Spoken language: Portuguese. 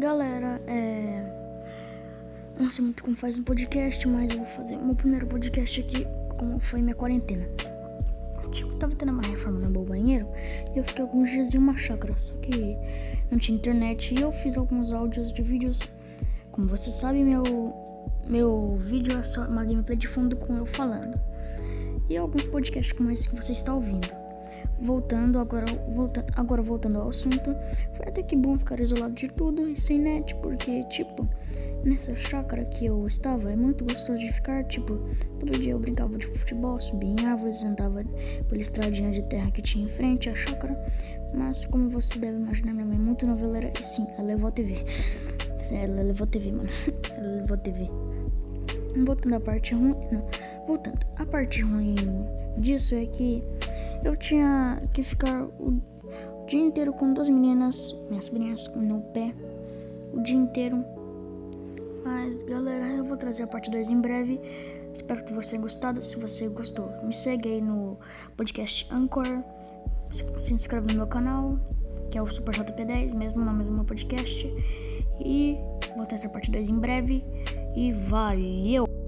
Galera, é. Não sei muito como faz um podcast, mas eu vou fazer meu primeiro podcast aqui, como foi minha quarentena. Tipo, tava tendo uma reforma no meu banheiro e eu fiquei alguns dias em uma chácara, só que não tinha internet e eu fiz alguns áudios de vídeos. Como você sabe, meu, meu vídeo é só uma gameplay de fundo com eu falando. E alguns podcasts como esse que você está ouvindo. Voltando agora, volta, agora voltando ao assunto, foi até que bom ficar isolado de tudo e sem net, porque tipo, nessa chácara que eu estava é muito gostoso de ficar, tipo, todo dia eu brincava de futebol, subia em árvores, andava pela estradinha de terra que tinha em frente à chácara, mas como você deve imaginar, minha mãe é muito noveleira e sim, ela levou a TV. Ela levou a TV, mano. Ela levou a TV. Voltando à parte ruim, não, voltando, a parte ruim disso é que eu tinha que ficar o dia inteiro com duas meninas, minhas sobrinhas, no pé, o dia inteiro. Mas galera, eu vou trazer a parte 2 em breve. Espero que você tenha gostado. Se você gostou, me segue aí no podcast Anchor. Se inscreve no meu canal, que é o Super JP10, mesmo nome do meu podcast. E vou trazer a parte 2 em breve. E valeu!